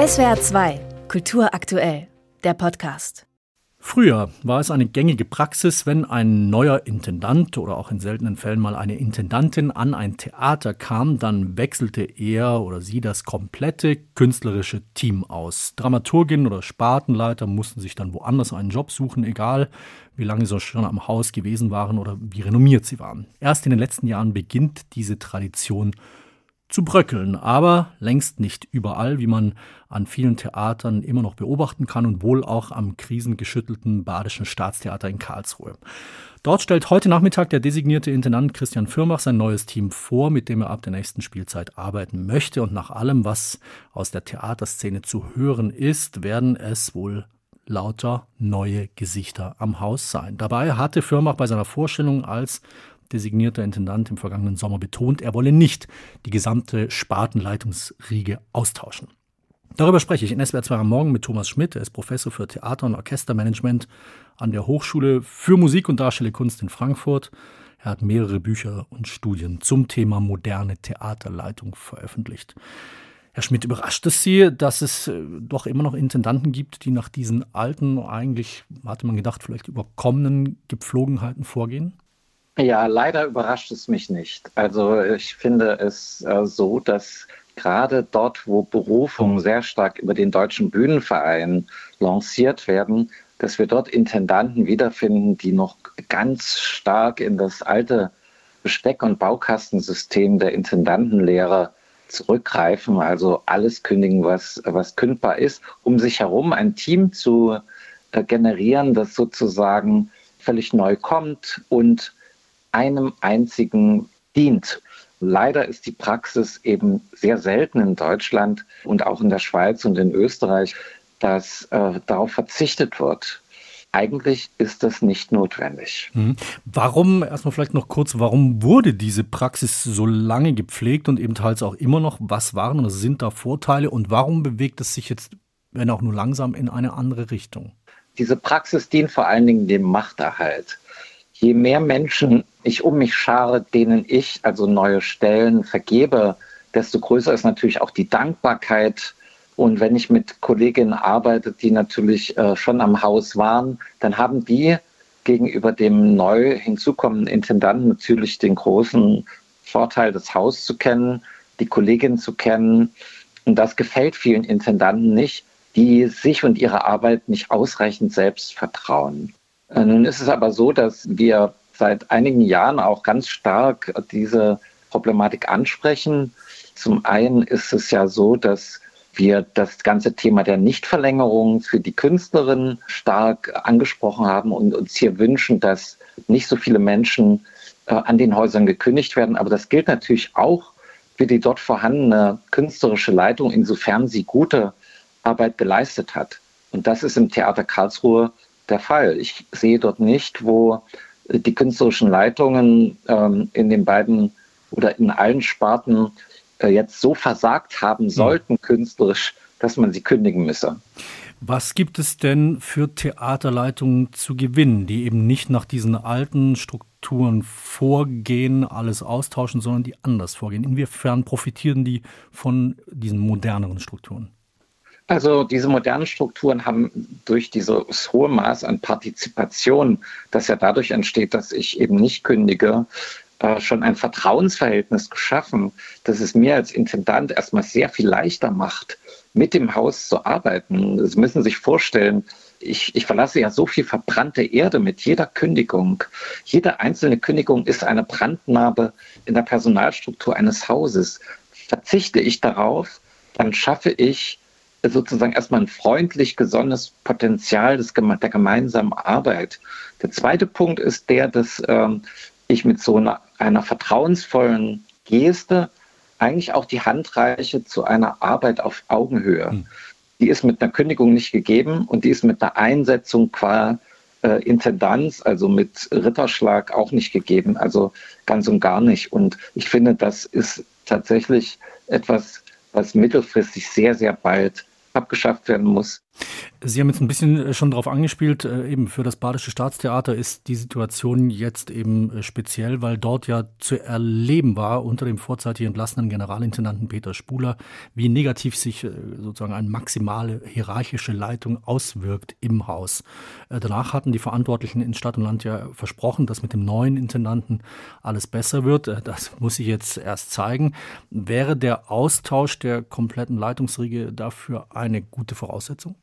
SWR 2, Kultur aktuell, der Podcast. Früher war es eine gängige Praxis, wenn ein neuer Intendant oder auch in seltenen Fällen mal eine Intendantin an ein Theater kam, dann wechselte er oder sie das komplette künstlerische Team aus. Dramaturgin oder Spartenleiter mussten sich dann woanders einen Job suchen, egal wie lange sie schon am Haus gewesen waren oder wie renommiert sie waren. Erst in den letzten Jahren beginnt diese Tradition zu bröckeln, aber längst nicht überall, wie man an vielen Theatern immer noch beobachten kann und wohl auch am krisengeschüttelten Badischen Staatstheater in Karlsruhe. Dort stellt heute Nachmittag der designierte Intendant Christian Fürmach sein neues Team vor, mit dem er ab der nächsten Spielzeit arbeiten möchte. Und nach allem, was aus der Theaterszene zu hören ist, werden es wohl lauter neue Gesichter am Haus sein. Dabei hatte Fürmach bei seiner Vorstellung als designierter Intendant im vergangenen Sommer betont, er wolle nicht die gesamte Spartenleitungsriege austauschen. Darüber spreche ich in SWR 2 am Morgen mit Thomas Schmidt. Er ist Professor für Theater- und Orchestermanagement an der Hochschule für Musik und Darstellende Kunst in Frankfurt. Er hat mehrere Bücher und Studien zum Thema moderne Theaterleitung veröffentlicht. Herr Schmidt, überrascht es Sie, dass es äh, doch immer noch Intendanten gibt, die nach diesen alten, eigentlich, hatte man gedacht, vielleicht überkommenen Gepflogenheiten vorgehen? Ja, leider überrascht es mich nicht. Also ich finde es äh, so, dass gerade dort, wo Berufungen sehr stark über den Deutschen Bühnenverein lanciert werden, dass wir dort Intendanten wiederfinden, die noch ganz stark in das alte Besteck- und Baukastensystem der Intendantenlehre zurückgreifen, also alles kündigen, was, was kündbar ist, um sich herum ein Team zu äh, generieren, das sozusagen völlig neu kommt und einem einzigen dient. Leider ist die Praxis eben sehr selten in Deutschland und auch in der Schweiz und in Österreich, dass äh, darauf verzichtet wird. Eigentlich ist das nicht notwendig. Mhm. Warum, erstmal vielleicht noch kurz, warum wurde diese Praxis so lange gepflegt und eben teils auch immer noch? Was waren oder sind da Vorteile und warum bewegt es sich jetzt, wenn auch nur langsam, in eine andere Richtung? Diese Praxis dient vor allen Dingen dem Machterhalt je mehr Menschen ich um mich schare, denen ich also neue Stellen vergebe, desto größer ist natürlich auch die Dankbarkeit. Und wenn ich mit Kolleginnen arbeite, die natürlich äh, schon am Haus waren, dann haben die gegenüber dem neu hinzukommenden Intendanten natürlich den großen Vorteil, das Haus zu kennen, die Kollegin zu kennen. Und das gefällt vielen Intendanten nicht, die sich und ihre Arbeit nicht ausreichend selbst vertrauen. Äh, nun ist es aber so, dass wir seit einigen Jahren auch ganz stark diese Problematik ansprechen. Zum einen ist es ja so, dass wir das ganze Thema der Nichtverlängerung für die Künstlerin stark angesprochen haben und uns hier wünschen, dass nicht so viele Menschen äh, an den Häusern gekündigt werden. Aber das gilt natürlich auch für die dort vorhandene künstlerische Leitung, insofern sie gute Arbeit geleistet hat. Und das ist im Theater Karlsruhe der Fall. Ich sehe dort nicht, wo die künstlerischen Leitungen ähm, in den beiden oder in allen Sparten äh, jetzt so versagt haben hm. sollten, mhm. künstlerisch, dass man sie kündigen müsse. Was gibt es denn für Theaterleitungen zu gewinnen, die eben nicht nach diesen alten Strukturen vorgehen, alles austauschen, sondern die anders vorgehen? Inwiefern profitieren die von diesen moderneren Strukturen? Also diese modernen Strukturen haben durch dieses hohe Maß an Partizipation, das ja dadurch entsteht, dass ich eben nicht kündige, äh, schon ein Vertrauensverhältnis geschaffen, das es mir als Intendant erstmal sehr viel leichter macht, mit dem Haus zu arbeiten. Sie müssen sich vorstellen, ich, ich verlasse ja so viel verbrannte Erde mit jeder Kündigung. Jede einzelne Kündigung ist eine Brandnarbe in der Personalstruktur eines Hauses. Verzichte ich darauf, dann schaffe ich sozusagen erstmal ein freundlich gesonnenes Potenzial des, der gemeinsamen Arbeit. Der zweite Punkt ist der, dass ähm, ich mit so einer, einer vertrauensvollen Geste eigentlich auch die Hand reiche zu einer Arbeit auf Augenhöhe. Hm. Die ist mit einer Kündigung nicht gegeben und die ist mit einer Einsetzung qua äh, Intendanz, also mit Ritterschlag auch nicht gegeben, also ganz und gar nicht. Und ich finde, das ist tatsächlich etwas, was mittelfristig sehr, sehr bald abgeschafft werden muss. Sie haben jetzt ein bisschen äh, schon darauf angespielt, äh, eben für das Badische Staatstheater ist die Situation jetzt eben äh, speziell, weil dort ja zu erleben war unter dem vorzeitig entlassenen Generalintendanten Peter Spuler, wie negativ sich sozusagen eine maximale hierarchische Leitung auswirkt im Haus. Danach hatten die Verantwortlichen in Stadt und Land ja versprochen, dass mit dem neuen Intendanten alles besser wird. Das muss sich jetzt erst zeigen. Wäre der Austausch der kompletten Leitungsriege dafür eine gute Voraussetzung?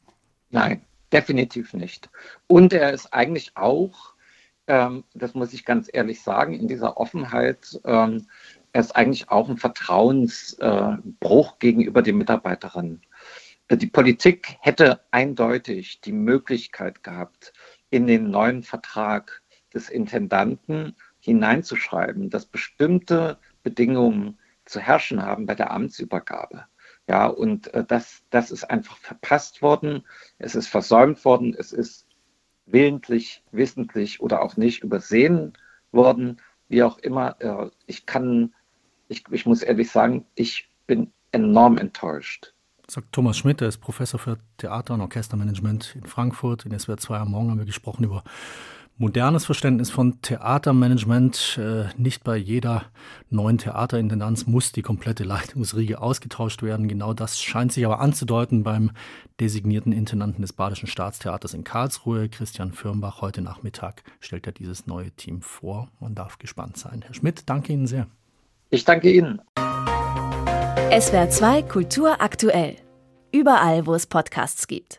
Nein, definitiv nicht. Und er ist eigentlich auch, ähm, das muss ich ganz ehrlich sagen, in dieser Offenheit, ähm, er ist eigentlich auch ein Vertrauensbruch äh, gegenüber den Mitarbeiterinnen. Die Politik hätte eindeutig die Möglichkeit gehabt, in den neuen Vertrag des Intendanten hineinzuschreiben, dass bestimmte Bedingungen zu herrschen haben bei der Amtsübergabe. Ja, und äh, das, das ist einfach verpasst worden. Es ist versäumt worden. Es ist willentlich, wissentlich oder auch nicht übersehen worden. Wie auch immer. Äh, ich kann, ich, ich muss ehrlich sagen, ich bin enorm enttäuscht. Sagt Thomas Schmidt, er ist Professor für Theater- und Orchestermanagement in Frankfurt. In SWR 2 am Morgen haben wir gesprochen über modernes Verständnis von Theatermanagement. Äh, nicht bei jeder neuen Theaterintendanz muss die komplette Leitungsriege ausgetauscht werden. Genau das scheint sich aber anzudeuten beim designierten Intendanten des Badischen Staatstheaters in Karlsruhe, Christian Firmbach. Heute Nachmittag stellt er dieses neue Team vor. Man darf gespannt sein. Herr Schmidt, danke Ihnen sehr. Ich danke Ihnen. SWR 2 Kultur aktuell. Überall, wo es Podcasts gibt.